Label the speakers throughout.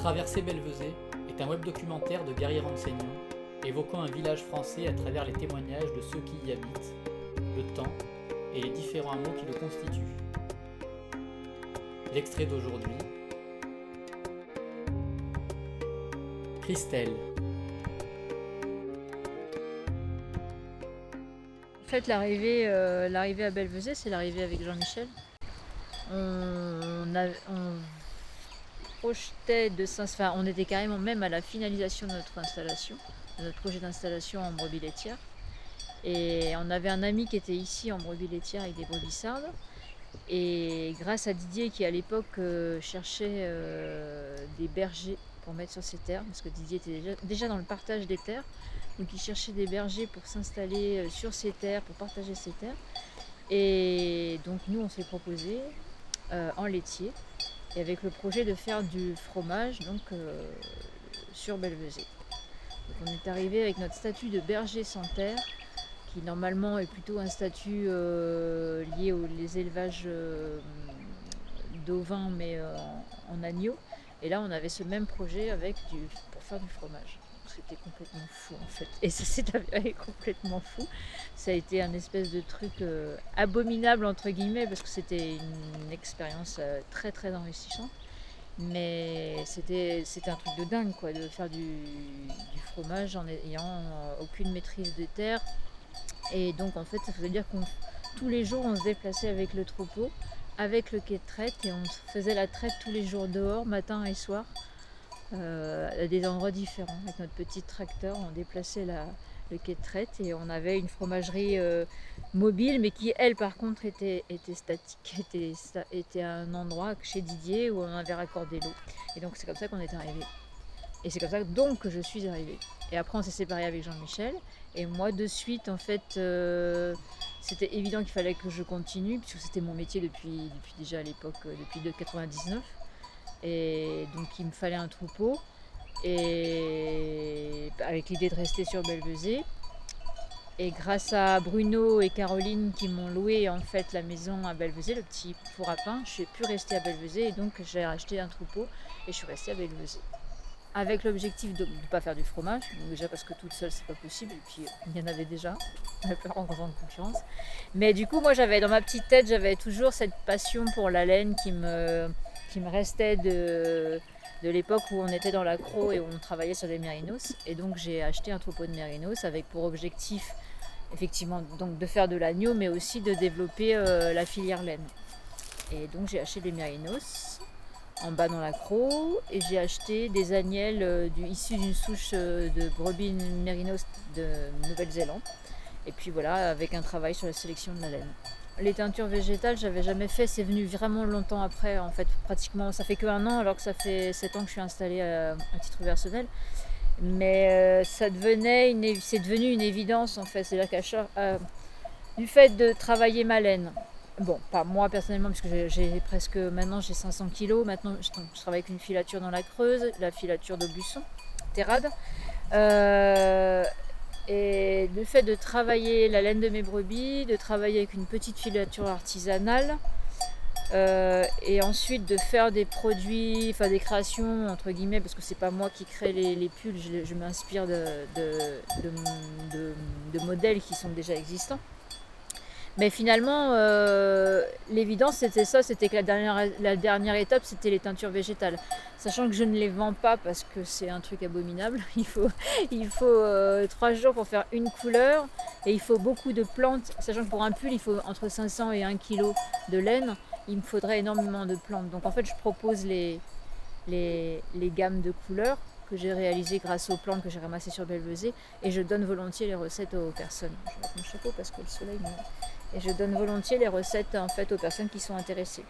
Speaker 1: Traverser Belvezé est un web documentaire de guerriers renseignants évoquant un village français à travers les témoignages de ceux qui y habitent, le temps et les différents hameaux qui le constituent. L'extrait d'aujourd'hui. Christelle.
Speaker 2: En fait, l'arrivée, euh, à Belvezé, c'est l'arrivée avec Jean-Michel. On, a- de enfin, on était carrément même à la finalisation de notre installation, de notre projet d'installation en brebis laitière. Et on avait un ami qui était ici en brebis laitière avec des brebis sardes. Et grâce à Didier qui à l'époque euh, cherchait euh, des bergers pour mettre sur ses terres, parce que Didier était déjà, dans le partage des terres, donc il cherchait des bergers pour s'installer euh, sur ses terres, pour partager ses terres. Et donc nous on s'est proposé en laitier et avec le projet de faire du fromage donc euh, sur Belvezé. On est arrivé avec notre statut de berger sans terre qui normalement est plutôt un statut euh, lié aux les élevages euh, mais euh, en, en agneau. Et là on avait ce même projet avec du, pour faire du fromage. C'était complètement fou en fait. Et ça s'est avéré complètement fou. Ça a été un espèce de truc euh, abominable entre guillemets parce que c'était une expérience euh, très très enrichissante. Mais c'était un truc de dingue quoi, de faire du, fromage en ayant euh, aucune maîtrise des terres. Et donc en fait ça veut dire qu'on tous les jours on se déplaçait avec le troupeau, avec le quai de traite et on faisait la traite tous les jours dehors, matin et soir, à des endroits différents. Avec notre petit tracteur, on déplaçait la, le quai de traite et on avait une fromagerie euh, mobile mais qui elle par contre était, statique, était, était un endroit chez Didier où on avait raccordé l'eau. Et donc c'est comme ça qu'on est arrivé. Et c'est comme ça donc que je suis arrivée. Et après on s'est séparés avec Jean-Michel et moi de suite en fait euh, c'était évident qu'il fallait que je continue puisque c'était mon métier depuis, depuis déjà à l'époque, euh, depuis de 99. Et donc il me fallait un troupeau et avec l'idée de rester sur Belvezé. Et grâce à Bruno et Caroline qui m'ont loué en fait la maison à Belvezé, le petit four à pain, je suis pu rester à Belvezé et donc j'ai acheté un troupeau et je suis restée à Belvezé. Avec l'objectif de ne pas faire du fromage, déjà parce que toute seule c'est pas possible et puis il y en avait déjà, avait pas en grande concurrence. Mais du coup moi j'avais dans ma petite tête j'avais toujours cette passion pour la laine qui me, qui me restait de, l'époque où on était dans l'accro et où on travaillait sur des mérinos. Et donc j'ai acheté un troupeau de mérinos avec pour objectif effectivement donc de faire de l'agneau mais aussi de développer euh, la filière laine. Et donc j'ai acheté des mérinos en bas dans l'accro et j'ai acheté des agnelles euh, du, issues d'une souche euh, de brebis mérinos de Nouvelle-Zélande. Et puis voilà, avec un travail sur la sélection de la laine. Les teintures végétales, j'avais jamais fait, c'est venu vraiment longtemps après, en fait, pratiquement, ça fait que un an, alors que ça fait 7 ans que je suis installée à, à titre personnel. Mais euh, ça devenait c'est devenu une évidence en fait, c'est-à-dire qu'à euh, du fait de travailler ma laine, bon, pas moi personnellement, parce j'ai- presque, maintenant j'ai 500 kilos, maintenant je, tra- je travaille avec une filature dans la Creuse, la filature d'Aubusson, Terrade. Euh, et le fait de travailler la laine de mes brebis, de travailler avec une petite filature artisanale, euh, et ensuite de faire des produits, enfin des créations entre guillemets, parce que c'est pas moi qui crée les, pulls, je, m'inspire de modèles qui sont déjà existants. Mais finalement, euh, l'évidence c'était ça, c'était que la dernière, étape c'était les teintures végétales. Sachant que je ne les vends pas parce que c'est un truc abominable. Il faut, il faut euh, trois jours pour faire une couleur et il faut beaucoup de plantes. Sachant que pour un pull il faut entre 500 et 1 kg de laine il me faudrait énormément de plantes. Donc en fait, je propose les gammes de couleurs que j'ai réalisées grâce aux plantes que j'ai ramassées sur Belvezé et je donne volontiers les recettes aux personnes. Je vais mon chapeau parce que le soleil me... Et je donne volontiers les recettes en fait aux personnes qui sont intéressées.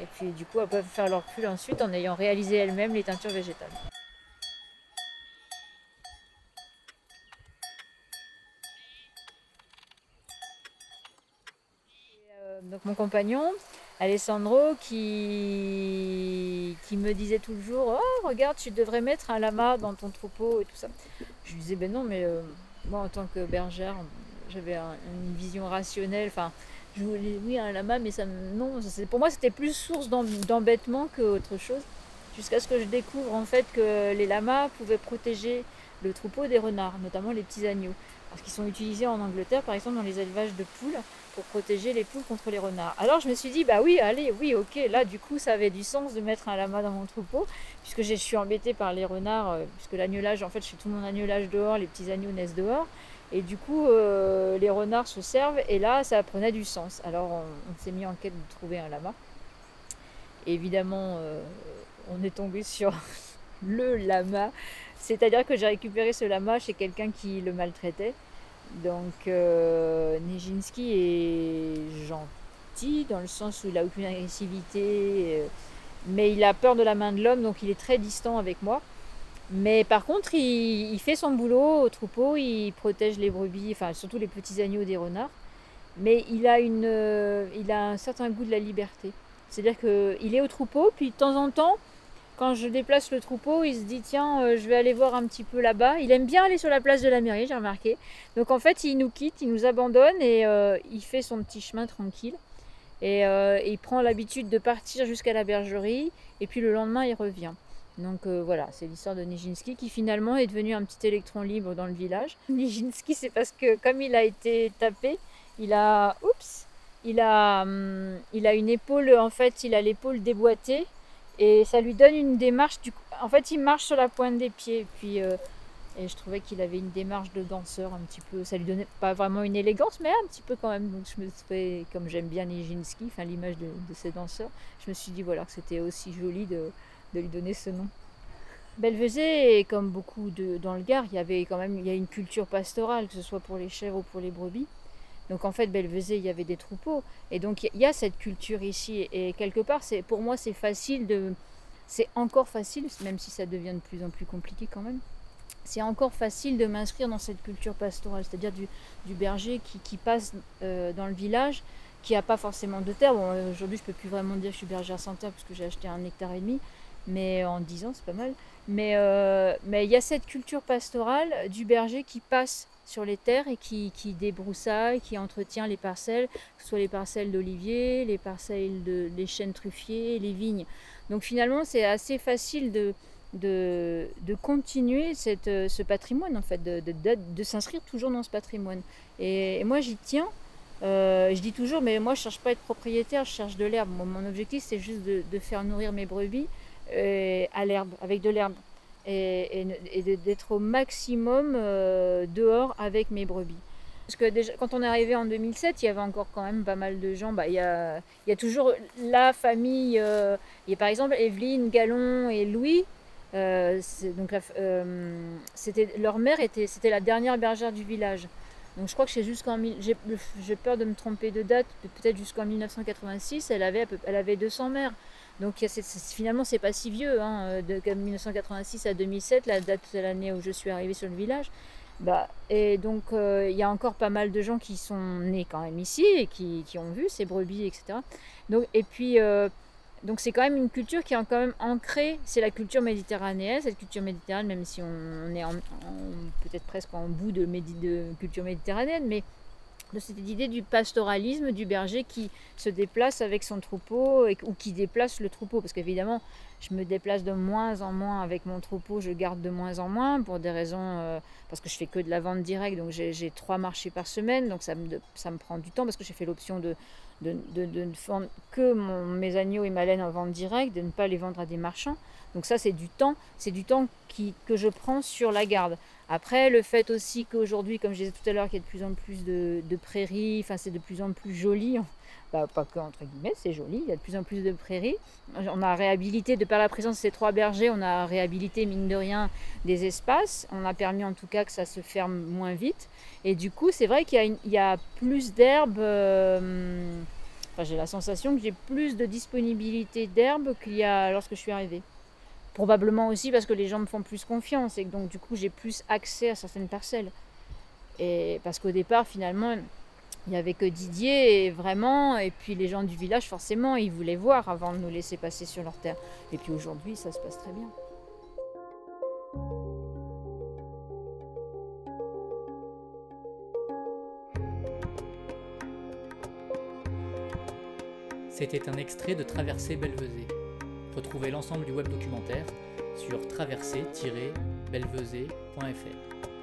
Speaker 2: Et puis du coup, elles peuvent faire leur pull ensuite en ayant réalisé elles-mêmes les teintures végétales. Euh, donc mon compagnon, Alessandro, qui, qui me disait toujours Oh, regarde, tu devrais mettre un lama dans ton troupeau et tout ça. Je lui disais Ben non, mais euh, moi, en tant que bergère, j'avais un- une vision rationnelle. Enfin, je voulais, oui, un lama, mais ça, non, pour moi, c'était plus source d'em- d'embêtement qu'autre chose. Jusqu'à ce que je découvre en fait que les lamas pouvaient protéger le troupeau des renards, notamment les petits agneaux. Parce qu'ils sont utilisés en Angleterre, par exemple, dans les élevages de poules, pour protéger les poules contre les renards. Alors je me suis dit, bah oui, allez, oui, ok, là du coup ça avait du sens de mettre un lama dans mon troupeau, puisque je suis embêtée par les renards, euh, puisque l'agnolage, en fait, je fais tout mon agnolage dehors, les petits agneaux naissent dehors. Et du coup, euh, les renards se servent, et là, ça prenait du sens. Alors, on, s'est mis en quête de trouver un lama. évidemment, euh, on est tombé sur le lama. C'est-à-dire que j'ai récupéré ce lama chez quelqu'un qui le maltraitait. Donc, euh, Nijinsky est gentil, dans le sens où il n'a aucune agressivité, mais il a peur de la main de l'homme, donc il est très distant avec moi. Mais par contre, il, fait son boulot au troupeau, il protège les brebis, enfin surtout les petits agneaux des renards. Mais il a, une, euh, il a un certain goût de la liberté. C'est-à-dire qu'il est au troupeau, puis de temps en temps, quand je déplace le troupeau, il se dit tiens, euh, je vais aller voir un petit peu là-bas. Il aime bien aller sur la place de la mairie, j'ai remarqué. Donc en fait, il nous quitte, il nous abandonne et euh, il fait son petit chemin tranquille. Et il prend l'habitude de partir jusqu'à la bergerie et puis le lendemain, il revient. Donc euh, voilà, c'est l'histoire de Nijinsky qui finalement est devenu un petit électron libre dans le village. Nijinsky, c'est parce que comme il a été tapé, il a, oups, il a, hum, il a une épaule, en fait, il a l'épaule déboîtée et ça lui donne une démarche. Du, en fait, il marche sur la pointe des pieds. Et puis, euh, et je trouvais qu'il avait une démarche de danseur un petit peu. Ça lui donnait pas vraiment une élégance, mais un petit peu quand même. Donc je me trouvais, comme j'aime bien Nijinsky, enfin l'image de, de ces danseurs, je me suis dit voilà que c'était aussi joli de de lui donner ce nom. Belvezé, comme beaucoup de, dans le Gard, il y avait quand même il y a une culture pastorale, que ce soit pour les chèvres ou pour les brebis. Donc en fait, Belvezé, il y avait des troupeaux. Et donc il y a cette culture ici. Et quelque part, c'est pour moi, c'est facile de. C'est encore facile, même si ça devient de plus en plus compliqué quand même. C'est encore facile de m'inscrire dans cette culture pastorale, c'est-à-dire du, berger qui, passe euh, dans le village, qui n'a pas forcément de terre. Bon, aujourd'hui, je ne peux plus vraiment dire que je suis bergère sans terre parce que j'ai acheté un hectare et demi mais en 10 ans, c'est pas mal. Mais euh, mais il y a cette culture pastorale du berger qui passe sur les terres et qui, débroussaille, qui entretient les parcelles, que ce soit les parcelles d'oliviers, les parcelles de les chênes truffiers, les vignes. Donc finalement, c'est assez facile de, continuer cette, ce patrimoine, en fait, de s'inscrire toujours dans ce patrimoine. Et, moi, j'y tiens. Euh, je dis toujours, mais moi, je cherche pas à être propriétaire, je cherche de l'herbe. mon objectif, c'est juste de, faire nourrir mes brebis euh, à l'herbe, avec de l'herbe. Et, d'être au maximum euh, dehors avec mes brebis. Parce que déjà, quand on est arrivé en 2007, il y avait encore quand même pas mal de gens. Bah, il, y a, toujours la famille. Euh, il y a par exemple Evelyne, Gallon et Louis. donc c'était leur mère était c'était la dernière bergère du village. Donc je crois que c'est jusqu'en j'ai peur de me tromper de date, peut-être jusqu'en 1986, elle avait elle avait 200 mères. Donc finalement, c'est pas si vieux, hein, de 1986 à 2007, la date de l'année où je suis arrivée sur le village. Bah, et donc, euh, il y a encore pas mal de gens qui sont nés quand même ici et qui, qui ont vu ces brebis, etc. Donc, et puis, euh, donc c'est quand même une culture qui est quand même ancrée, c'est la culture méditerranéenne, cette culture méditerranéenne, même si on, est peut-être presque en bout de, de culture méditerranéenne, mais de cette idée du pastoralisme, du berger qui se déplace avec son troupeau ou qui déplace le troupeau. Parce qu'évidemment, je me déplace de moins en moins avec mon troupeau, je garde de moins en moins pour des raisons, euh, parce que je fais que de la vente directe, donc j'ai trois marchés par semaine, donc ça me, ça me prend du temps parce que j'ai fait l'option de, de, ne vendre que mes agneaux et ma laine en vente directe, de ne pas les vendre à des marchands. Donc ça c'est du temps, c'est du temps qui, que je prends sur la garde. Après, le fait aussi qu'aujourd'hui, comme je disais tout à l'heure, qu'il y a de plus en plus de, prairies, enfin c'est de plus en plus joli, bah, pas que entre guillemets, c'est joli, il y a de plus en plus de prairies. On a réhabilité, de par la présence de ces trois bergers, on a réhabilité, mine de rien, des espaces. On a permis en tout cas que ça se ferme moins vite. Et du coup, c'est vrai qu'il y, a plus d'herbes. Euh, enfin, j'ai la sensation que j'ai plus de disponibilité d'herbes qu'il y a lorsque je suis arrivée. Probablement aussi parce que les gens me font plus confiance et que donc du coup j'ai plus accès à certaines parcelles. Et parce qu'au départ finalement il n'y avait que Didier et vraiment et puis les gens du village forcément ils voulaient voir avant de nous laisser passer sur leur terre. Et puis aujourd'hui ça se passe très bien.
Speaker 1: C'était un extrait de Traversée Belvezé Retrouvez l'ensemble du web documentaire sur traversée-belvezé.fr.